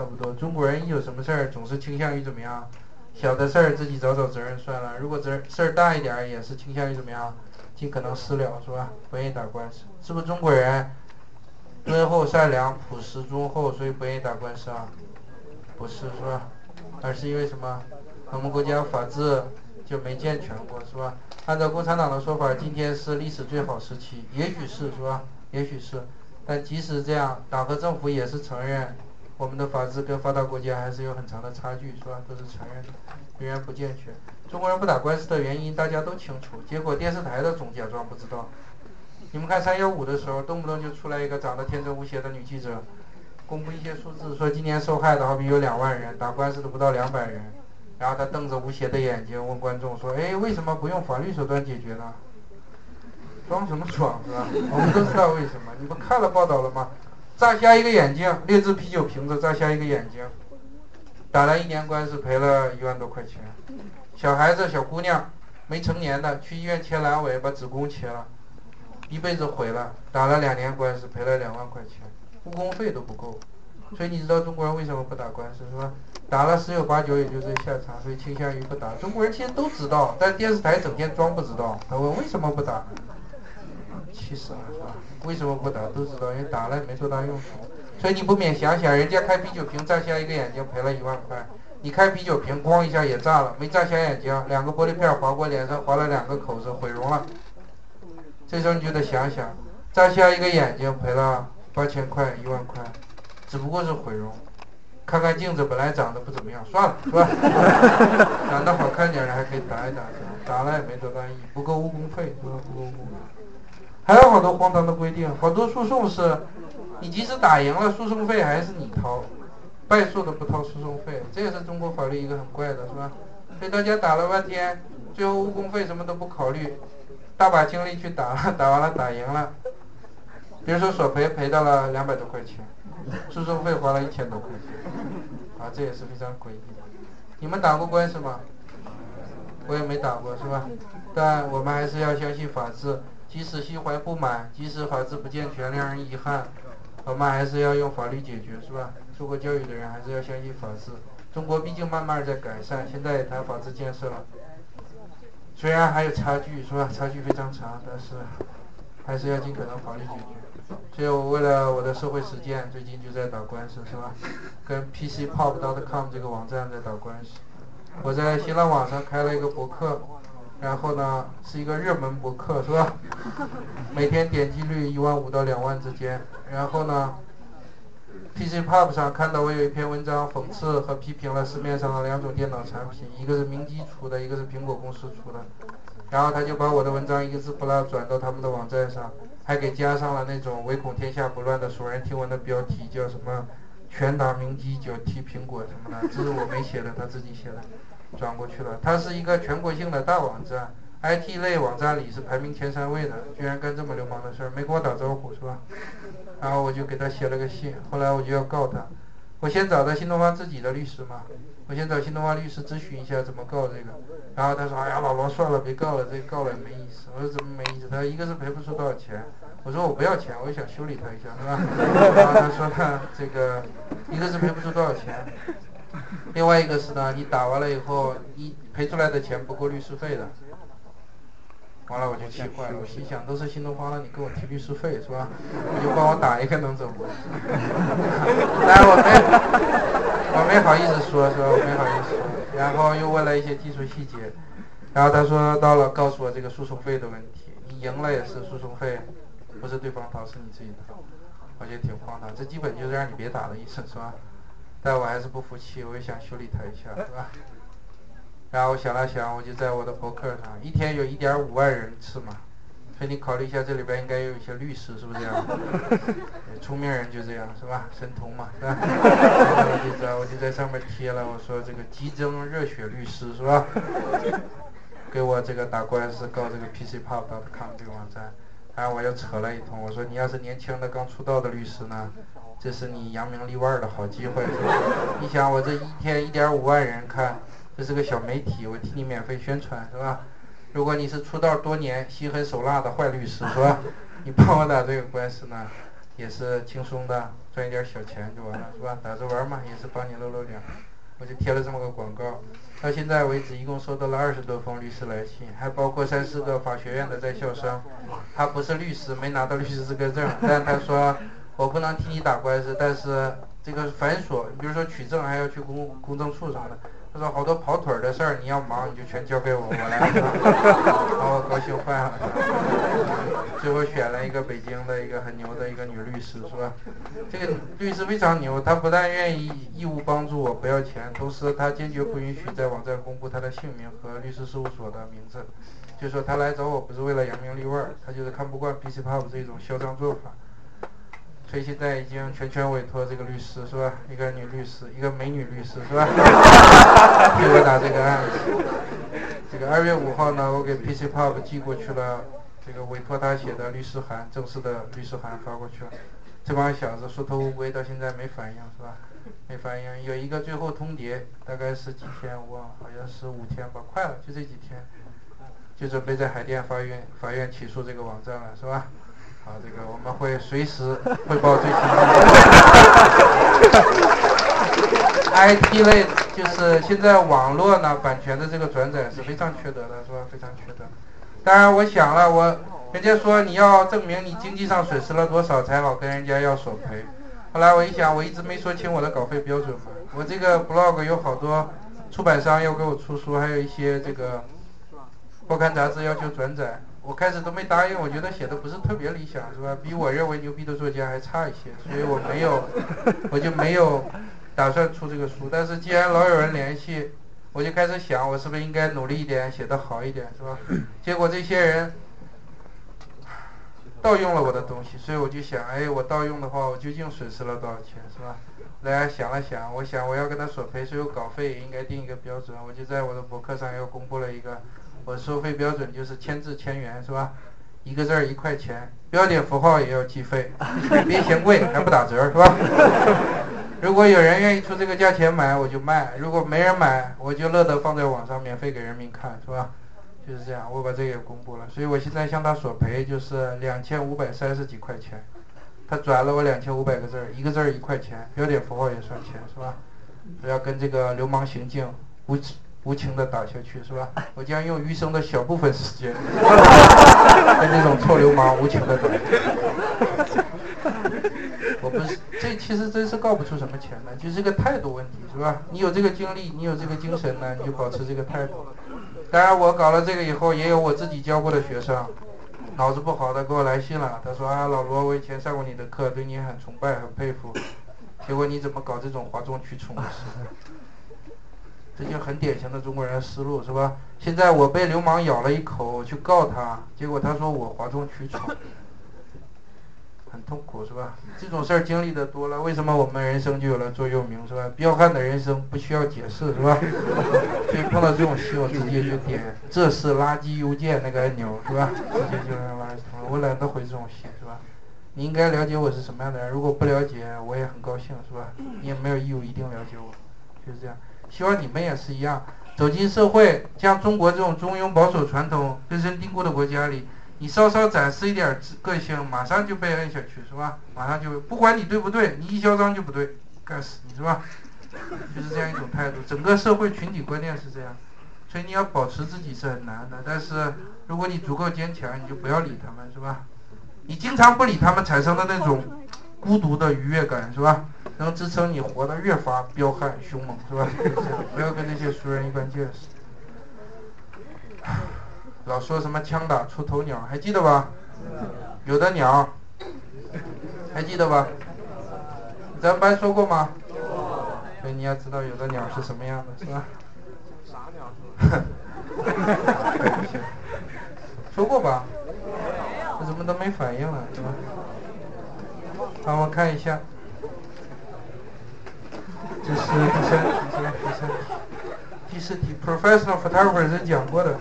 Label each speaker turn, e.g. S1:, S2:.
S1: 差不多。中国人一有什么事儿，总是倾向于怎么样？小的事儿自己找找责任算了。如果责任事儿大一点儿，也是倾向于怎么样？尽可能私了，是吧？不愿意打官司，是不是中国人敦厚善良、朴实忠厚，所以不愿意打官司啊？不是，是吧？而是因为什么？我们国家法治就没健全过，是吧？按照共产党的说法，今天是历史最好时期，也许是，是吧？也许是。但即使这样，党和政府也是承认，我们的法治跟发达国家还是有很长的差距，是吧？都是承认的，仍然不健全。中国人不打官司的原因大家都清楚，结果电视台的总假装不知道。你们看三幺五的时候，动不动就出来一个长得天真无邪的女记者，公布一些数字，说今年受害的好比有两万人，打官司的不到两百人。然后她瞪着无邪的眼睛问观众说：“哎，为什么不用法律手段解决呢？”装什么装是吧？我们都知道为什么。你不看了报道了吗？炸瞎一个眼睛，劣质啤酒瓶子炸瞎一个眼睛，打了一年官司赔了一万多块钱。小孩子小姑娘，没成年的去医院切阑尾把子宫切了，一辈子毁了。打了两年官司赔了两万块钱，误工费都不够。所以你知道中国人为什么不打官司是吧？打了十有八九也就这下场，所以倾向于不打。中国人其实都知道，但电视台整天装不知道。他问为什么不打？气死了，是吧？为什么不打？都知道，因为打了也没多大用处。所以你不免想想，人家开啤酒瓶炸瞎一个眼睛赔了一万块，你开啤酒瓶咣一下也炸了，没炸瞎眼睛，两个玻璃片划过脸上，划了两个口子，毁容了。这时候你就得想想，炸瞎一个眼睛赔了八千块一万块，只不过是毁容。看看镜子，本来长得不怎么样，算了，是吧？长得好看点的还可以打一打，打了也没多大意义，不够误工费，是吧？不够误工。还有好多荒唐的规定，好多诉讼是，你即使打赢了，诉讼费还是你掏，败诉的不掏诉讼费，这也是中国法律一个很怪的，是吧？所以大家打了半天，最后误工费什么都不考虑，大把精力去打，打完了打赢了，比如说索赔赔到了两百多块钱，诉讼费花了一千多块钱，啊，这也是非常诡异的。你们打过官司吗？我也没打过，是吧？但我们还是要相信法治。即使心怀不满，即使法治不健全，令人遗憾，我们还是要用法律解决，是吧？受过教育的人还是要相信法治。中国毕竟慢慢在改善，现在也谈法治建设了。虽然还有差距，是吧？差距非常长，但是还是要尽可能法律解决。所以我为了我的社会实践，最近就在打官司，是吧？跟 PC Pop dot com 这个网站在打官司。我在新浪网上开了一个博客。然后呢，是一个热门博客，是吧？每天点击率一万五到两万之间。然后呢，PC Pub 上看到我有一篇文章，讽刺和批评了市面上的两种电脑产品，一个是明基出的，一个是苹果公司出的。然后他就把我的文章一个字不落转到他们的网站上，还给加上了那种唯恐天下不乱的耸人听闻的标题，叫什么“拳打明基，脚踢苹果”什么的，这是我没写的，他自己写的。转过去了，它是一个全国性的大网站，IT 类网站里是排名前三位的，居然干这么流氓的事儿，没跟我打招呼是吧？然后我就给他写了个信，后来我就要告他，我先找的新东方自己的律师嘛，我先找新东方律师咨询一下怎么告这个，然后他说，哎呀老罗算了，别告了，这告了也没意思。我说怎么没意思？他说一个是赔不出多少钱，我说我不要钱，我就想修理他一下，是吧？然后他说呢，这个一个是赔不出多少钱。另外一个是呢，你打完了以后，你赔出来的钱不够律师费的。完了我就气坏了，我心想都是新东方的，你跟我提律师费是吧？你就帮我打一个能怎么？来，我没，我没好意思说，是吧？我没好意思说。然后又问了一些技术细节，然后他说到了，告诉我这个诉讼费的问题，你赢了也是诉讼费，不是对方掏，是你自己掏。我觉得挺荒唐，这基本就是让你别打的意思，是吧？但我还是不服气，我也想修理他一下，是吧？然后我想了想，我就在我的博客上，一天有一点五万人次嘛，所以你考虑一下，这里边应该有一些律师，是不是这样？聪明人就这样，是吧？神童嘛，是吧？我就在我就在上面贴了，我说这个急增热血律师，是吧？给我这个打官司告这个 PCPop.com 这个网站，然后我又扯了一通，我说你要是年轻的刚出道的律师呢？这是你扬名立万的好机会，你想我这一天一点五万人看，这是个小媒体，我替你免费宣传是吧？如果你是出道多年、心狠手辣的坏律师是吧？你帮我打这个官司呢，也是轻松的赚一点小钱就完了，是吧？打着玩嘛，也是帮你露露脸。我就贴了这么个广告。到现在为止，一共收到了二十多封律师来信，还包括三四个法学院的在校生。他不是律师，没拿到律师资格证，但他说我不能替你打官司，但是这个繁琐，比如说取证还要去公公证处啥的。他说好多跑腿儿的事儿，你要忙你就全交给我，我来，把我高兴坏了。最后选了一个北京的一个很牛的一个女律师，是吧？这个律师非常牛，她不但愿意义务帮助我不要钱，同时她坚决不允许在网站公布她的姓名和律师事务所的名字。就说她来找我不是为了扬名立万，她就是看不惯 PC Pub 这种嚣张做法。所以现在已经全权委托这个律师是吧？一个女律师，一个美女律师是吧？替我打这个案子。这个二月五号呢，我给 PC Pub 寄过去了，这个委托他写的律师函，正式的律师函发过去了。这帮小子缩头乌龟，到现在没反应是吧？没反应。有一个最后通牒，大概是几天我忘了，好像是五天吧，快了，就这几天，就准备在海淀法院法院起诉这个网站了是吧？好，这个我们会随时汇报最新的。IT 类就是现在网络呢版权的这个转载是非常缺德的，是吧？非常缺德。当然，我想了，我人家说你要证明你经济上损失了多少才好跟人家要索赔。后来我一想，我一直没说清我的稿费标准嘛。我这个 blog 有好多出版商要给我出书，还有一些这个报刊杂志要求转载。我开始都没答应，我觉得写的不是特别理想，是吧？比我认为牛逼的作家还差一些，所以我没有，我就没有打算出这个书。但是既然老有人联系，我就开始想，我是不是应该努力一点，写得好一点，是吧？结果这些人盗用了我的东西，所以我就想，哎，我盗用的话，我究竟损失了多少钱，是吧？大家想了想，我想我要跟他索赔，所以我稿费也应该定一个标准，我就在我的博客上又公布了一个。我收费标准就是千字千元，是吧？一个字儿一块钱，标点符号也要计费，别嫌贵还不打折，是吧？如果有人愿意出这个价钱买，我就卖；如果没人买，我就乐得放在网上免费给人民看，是吧？就是这样，我把这个也公布了，所以我现在向他索赔就是两千五百三十几块钱，他转了我两千五百个字儿，一个字儿一块钱，标点符号也算钱，是吧？不要跟这个流氓行径无耻。无情的打下去是吧？我将用余生的小部分时间，跟这种臭流氓无情的打。我不是，这其实真是告不出什么钱来，就是个态度问题是吧？你有这个精力，你有这个精神呢，你就保持这个态度。当然，我搞了这个以后，也有我自己教过的学生，脑子不好的给我来信了，他说啊，老罗，我以前上过你的课，对你很崇拜，很佩服，结果你怎么搞这种哗众取宠的事？这就很典型的中国人思路，是吧？现在我被流氓咬了一口，我去告他，结果他说我哗众取宠，很痛苦，是吧？这种事儿经历的多了，为什么我们人生就有了座右铭，是吧？彪悍的人生不需要解释，是吧？所以碰到这种信，我直接就点这是垃圾邮件那个按钮，是吧？直接就让垃圾桶了。我懒得回这种信，是吧？你应该了解我是什么样的人，如果不了解，我也很高兴，是吧？你也没有义务一定了解我，就是这样。希望你们也是一样，走进社会，像中国这种中庸保守传统根深蒂固的国家里，你稍稍展示一点个性，马上就被摁下去，是吧？马上就不管你对不对，你一嚣张就不对，干死你是吧？就是这样一种态度，整个社会群体观念是这样，所以你要保持自己是很难的。但是如果你足够坚强，你就不要理他们，是吧？你经常不理他们产生的那种。孤独的愉悦感是吧？能支撑你活得越发彪悍凶猛是吧？不要跟那些俗人一般见识。老说什么枪打出头鸟，还记得吧？有的鸟，还记得吧？咱班说过吗？所以你要知道有的鸟是什么样的，是吧？傻鸟 说过吧？我怎么都没反应了，是吧？好，我看一下，这是第三题，是？第三题，第四题，Professional Photographer 是讲过的。